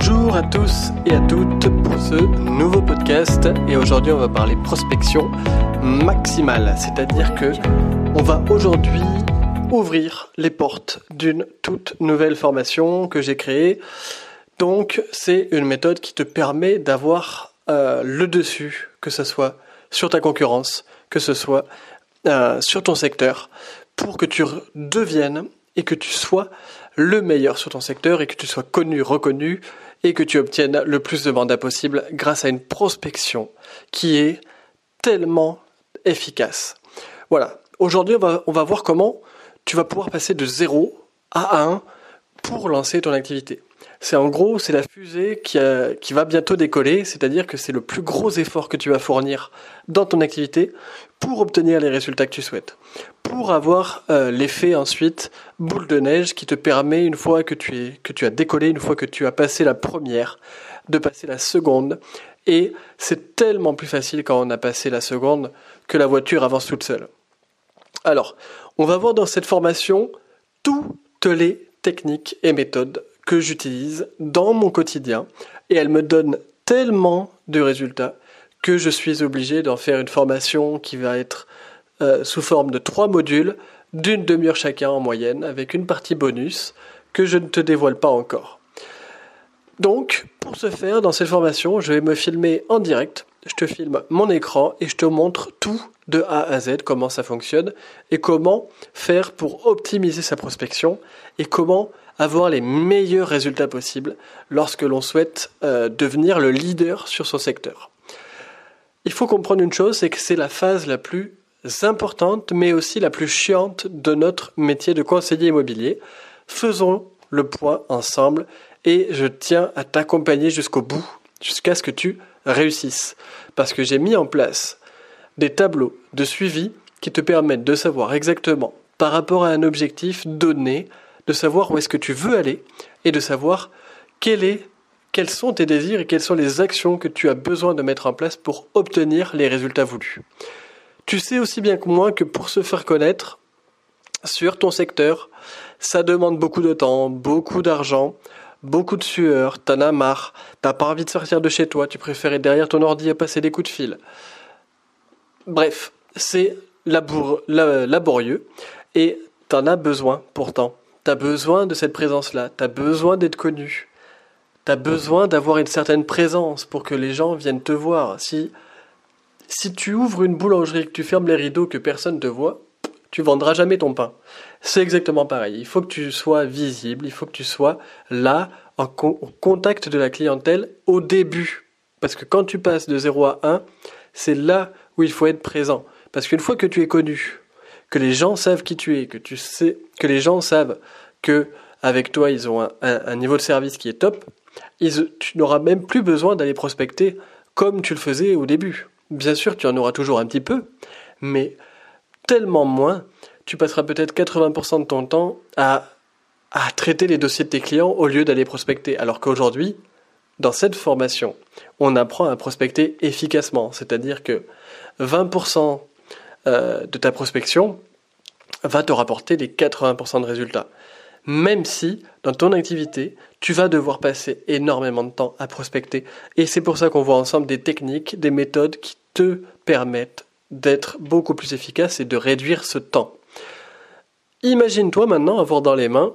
Bonjour à tous et à toutes pour ce nouveau podcast et aujourd'hui on va parler prospection maximale, c'est-à-dire que on va aujourd'hui ouvrir les portes d'une toute nouvelle formation que j'ai créée. Donc c'est une méthode qui te permet d'avoir euh, le dessus, que ce soit sur ta concurrence, que ce soit euh, sur ton secteur, pour que tu deviennes et que tu sois le meilleur sur ton secteur et que tu sois connu, reconnu et que tu obtiennes le plus de mandats possible grâce à une prospection qui est tellement efficace. Voilà. Aujourd'hui, on va, voir comment tu vas pouvoir passer de 0 à 1 pour lancer ton activité. C'est en gros, c'est la fusée qui va bientôt décoller, c'est-à-dire que c'est le plus gros effort que tu vas fournir dans ton activité pour obtenir les résultats que tu souhaites. Pour avoir euh, l'effet ensuite boule de neige qui te permet, une fois que tu, es, que tu as décollé, une fois que tu as passé la première, de passer la seconde. Et c'est tellement plus facile quand on a passé la seconde que la voiture avance toute seule. Alors, on va voir dans cette formation toutes les techniques et méthodes que j'utilise dans mon quotidien et elles me donnent tellement de résultats que je suis obligé d'en faire une formation qui va être euh, sous forme de trois modules d'une demi-heure chacun en moyenne avec une partie bonus que je ne te dévoile pas encore. Donc, pour ce faire, dans cette formation, je vais me filmer en direct. Je te filme mon écran et je te montre tout de A à Z, comment ça fonctionne et comment faire pour optimiser sa prospection et comment avoir les meilleurs résultats possibles lorsque l'on souhaite euh, devenir le leader sur son secteur. Il faut comprendre une chose, c'est que c'est la phase la plus importante, mais aussi la plus chiante de notre métier de conseiller immobilier. Faisons le point ensemble et je tiens à t'accompagner jusqu'au bout, jusqu'à ce que tu réussisses. Parce que j'ai mis en place des tableaux de suivi qui te permettent de savoir exactement, par rapport à un objectif donné, de savoir où est-ce que tu veux aller et de savoir quels sont tes désirs et quelles sont les actions que tu as besoin de mettre en place pour obtenir les résultats voulus. Tu sais aussi bien que moi que pour se faire connaître sur ton secteur, ça demande beaucoup de temps, beaucoup d'argent, beaucoup de sueur, t'en as marre, t'as pas envie de sortir de chez toi, tu préfères être derrière ton ordi à passer des coups de fil. Bref, c'est laborieux et t'en as besoin pourtant. T'as besoin de cette présence-là, t'as besoin d'être connu, t'as besoin d'avoir une certaine présence pour que les gens viennent te voir. Si, si tu ouvres une boulangerie, que tu fermes les rideaux, que personne te voit, tu vendras jamais ton pain. C'est exactement pareil. Il faut que tu sois visible, il faut que tu sois là, en contact de la clientèle au début. Parce que quand tu passes de 0 à 1, c'est là où il faut être présent. Parce qu'une fois que tu es connu, que les gens savent qui tu es, que tu sais, que les gens savent que avec toi ils ont un, niveau de service qui est top, tu n'auras même plus besoin d'aller prospecter comme tu le faisais au début. Bien sûr, tu en auras toujours un petit peu, mais tellement moins, tu passeras peut-être 80% de ton temps à, à traiter les dossiers de tes clients au lieu d'aller prospecter. Alors qu'aujourd'hui, dans cette formation, on apprend à prospecter efficacement, c'est-à-dire que 20% euh, de ta prospection va te rapporter les 80% de résultats. Même si, dans ton activité, tu vas devoir passer énormément de temps à prospecter. Et c'est pour ça qu'on voit ensemble des techniques, des méthodes qui te permettent d'être beaucoup plus efficace et de réduire ce temps. Imagine-toi maintenant avoir dans les mains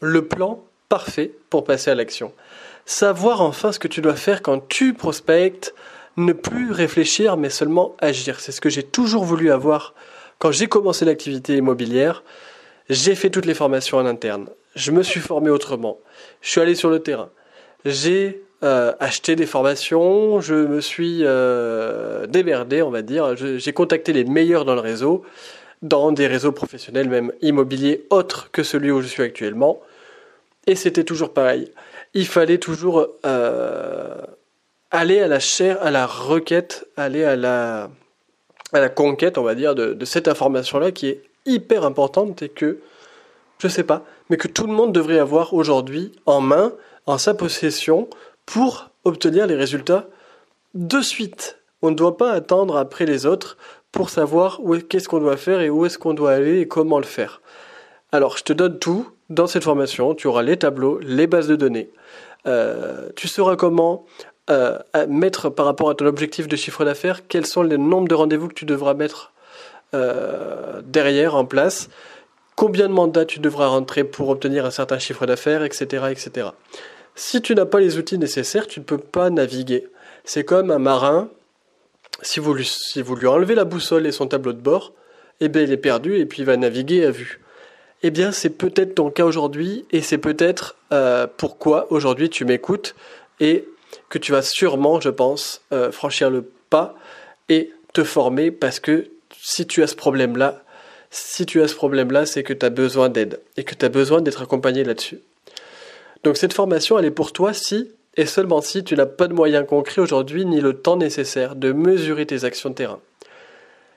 le plan parfait pour passer à l'action. Savoir enfin ce que tu dois faire quand tu prospectes, ne plus réfléchir mais seulement agir. C'est ce que j'ai toujours voulu avoir quand j'ai commencé l'activité immobilière. J'ai fait toutes les formations en interne. Je me suis formé autrement. Je suis allé sur le terrain. J'ai euh, acheté des formations. Je me suis euh, on va dire. J'ai contacté les meilleurs dans le réseau, dans des réseaux professionnels, même immobiliers autres que celui où je suis actuellement. Et c'était toujours pareil. Il fallait toujours euh, aller à la chair, à la requête, aller à la, à la conquête, on va dire, de cette information-là qui est hyper importante et que, je sais pas, mais que tout le monde devrait avoir aujourd'hui en main, en sa possession, pour obtenir les résultats de suite. On ne doit pas attendre après les autres pour savoir qu'est-ce qu'on doit faire et où est-ce qu'on doit aller et comment le faire. Alors, je te donne tout dans cette formation. Tu auras les tableaux, les bases de données, tu sauras comment mettre par rapport à ton objectif de chiffre d'affaires, quels sont les nombres de rendez-vous que tu devras mettre derrière en place, combien de mandats tu devras rentrer pour obtenir un certain chiffre d'affaires, etc., etc. Si tu n'as pas les outils nécessaires, tu ne peux pas naviguer. C'est comme un marin, si vous, lui, si vous lui enlevez la boussole et son tableau de bord, eh bien il est perdu et puis il va naviguer à vue. Eh bien c'est peut-être ton cas aujourd'hui et c'est peut-être euh, pourquoi aujourd'hui tu m'écoutes et que tu vas sûrement, je pense, euh, franchir le pas et te former parce que si tu as ce problème-là, c'est que tu as besoin d'aide et que tu as besoin d'être accompagné là-dessus. Donc cette formation, elle est pour toi si et seulement si tu n'as pas de moyens concrets aujourd'hui ni le temps nécessaire de mesurer tes actions de terrain.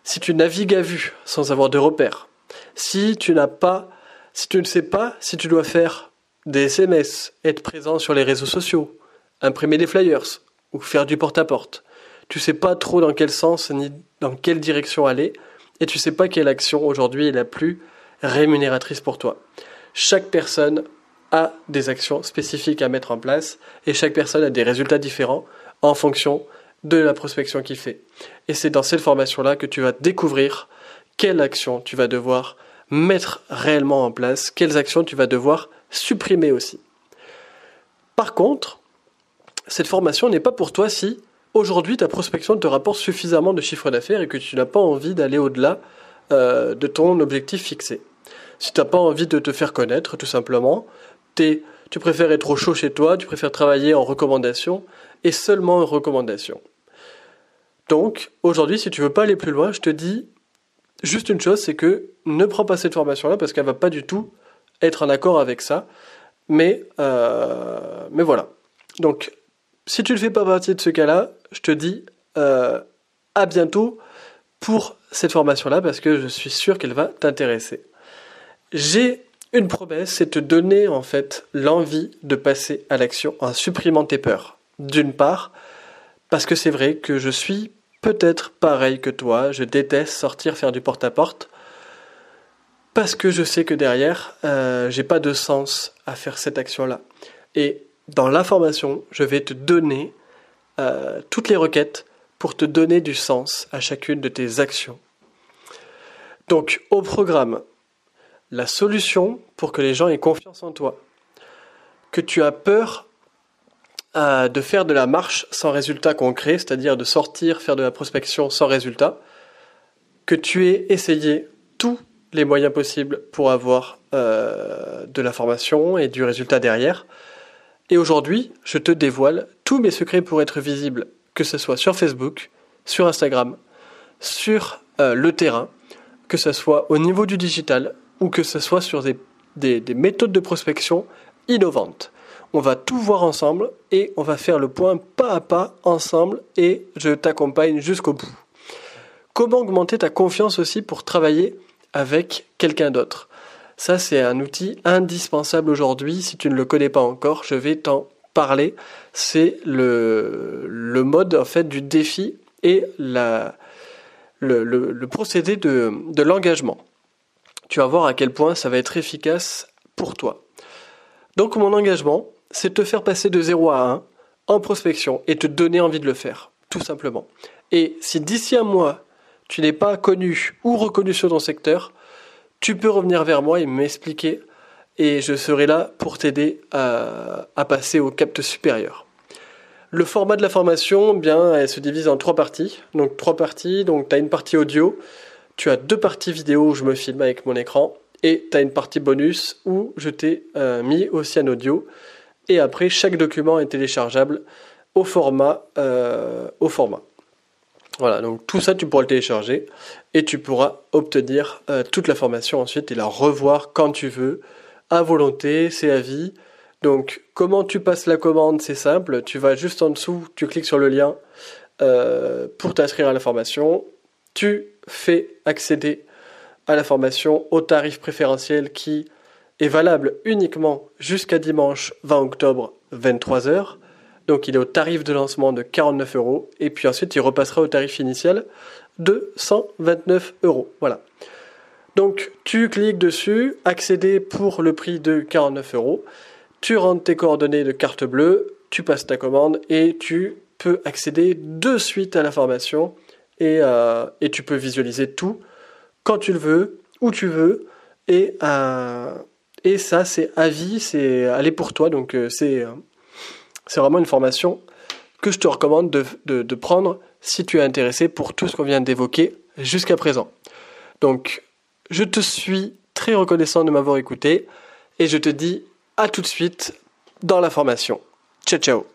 Si tu navigues à vue sans avoir de repères, si tu n'as pas, si tu ne sais pas si tu dois faire des SMS, être présent sur les réseaux sociaux, imprimer des flyers ou faire du porte-à-porte, tu sais pas trop dans quel sens ni dans quelle direction aller et tu sais pas quelle action aujourd'hui est la plus rémunératrice pour toi. Chaque personne a des actions spécifiques à mettre en place et chaque personne a des résultats différents en fonction de la prospection qu'il fait. Et c'est dans cette formation-là que tu vas découvrir quelles actions tu vas devoir mettre réellement en place, quelles actions tu vas devoir supprimer aussi. Par contre, cette formation n'est pas pour toi si aujourd'hui ta prospection te rapporte suffisamment de chiffre d'affaires et que tu n'as pas envie d'aller au-delà euh, de ton objectif fixé. Si tu n'as pas envie de te faire connaître, tout simplement, tu préfères être au chaud chez toi, tu préfères travailler en recommandation et seulement en recommandation. Donc, aujourd'hui, si tu veux pas aller plus loin, je te dis juste une chose, c'est que ne prends pas cette formation-là parce qu'elle va pas du tout être en accord avec ça. Mais, euh, mais voilà. Donc, si tu ne fais pas partie de ce cas-là, je te dis euh, à bientôt pour cette formation-là parce que je suis sûr qu'elle va t'intéresser. J'ai une promesse, c'est te donner en fait l'envie de passer à l'action en supprimant tes peurs. D'une part, parce que c'est vrai que je suis peut-être pareil que toi, je déteste sortir faire du porte-à-porte, parce que je sais que derrière, euh, j'ai pas de sens à faire cette action-là. Et dans la formation, je vais te donner toutes les requêtes pour te donner du sens à chacune de tes actions. Donc au programme, la solution pour que les gens aient confiance en toi. Que tu as peur euh, de faire de la marche sans résultat concret, c'est-à-dire de sortir, faire de la prospection sans résultat. Que tu aies essayé tous les moyens possibles pour avoir euh, de la formation et du résultat derrière. Et aujourd'hui, je te dévoile tous mes secrets pour être visible, que ce soit sur Facebook, sur Instagram, sur euh, le terrain, que ce soit au niveau du digital, ou que ce soit sur des, des, méthodes de prospection innovantes. On va tout voir ensemble et on va faire le point pas à pas ensemble et je t'accompagne jusqu'au bout. Comment augmenter ta confiance aussi pour travailler avec quelqu'un d'autre? Ça, c'est un outil indispensable aujourd'hui. Si tu ne le connais pas encore, je vais t'en parler. C'est le, mode fait du défi et le, procédé de, de l'engagement tu vas voir à quel point ça va être efficace pour toi. Donc mon engagement, c'est de te faire passer de 0 à 1 en prospection et te donner envie de le faire, tout simplement. Et si d'ici un mois, tu n'es pas connu ou reconnu sur ton secteur, tu peux revenir vers moi et m'expliquer et je serai là pour t'aider à, passer au cap supérieur. Le format de la formation, bien, elle se divise en trois parties. Donc trois parties, donc tu as une partie audio, tu as deux parties vidéo où je me filme avec mon écran et tu as une partie bonus où je t'ai euh, mis aussi un audio. Et après, chaque document est téléchargeable au format. Euh, au format. Voilà, donc tout ça, tu pourras le télécharger et tu pourras obtenir euh, toute la formation ensuite et la revoir quand tu veux, à volonté, c'est à vie. Donc, comment tu passes la commande, c'est simple. Tu vas juste en dessous, tu cliques sur le lien pour t'inscrire à la formation. Tu fait accéder à la formation au tarif préférentiel qui est valable uniquement jusqu'à dimanche 20 octobre 23h. Donc il est au tarif de lancement de 49 euros et puis ensuite il repassera au tarif initial de 129 euros. Voilà. Donc tu cliques dessus, accéder pour le prix de 49 euros. tu rentres tes coordonnées de carte bleue, tu passes ta commande et tu peux accéder de suite à la formation et, euh, et tu peux visualiser tout quand tu le veux, où tu veux et, euh, et ça c'est à vie, c'est aller pour toi donc euh, c'est c'est vraiment une formation que je te recommande de, prendre si tu es intéressé pour tout ce qu'on vient d'évoquer jusqu'à présent. Donc je te suis très reconnaissant de m'avoir écouté et je te dis à tout de suite dans la formation. Ciao ciao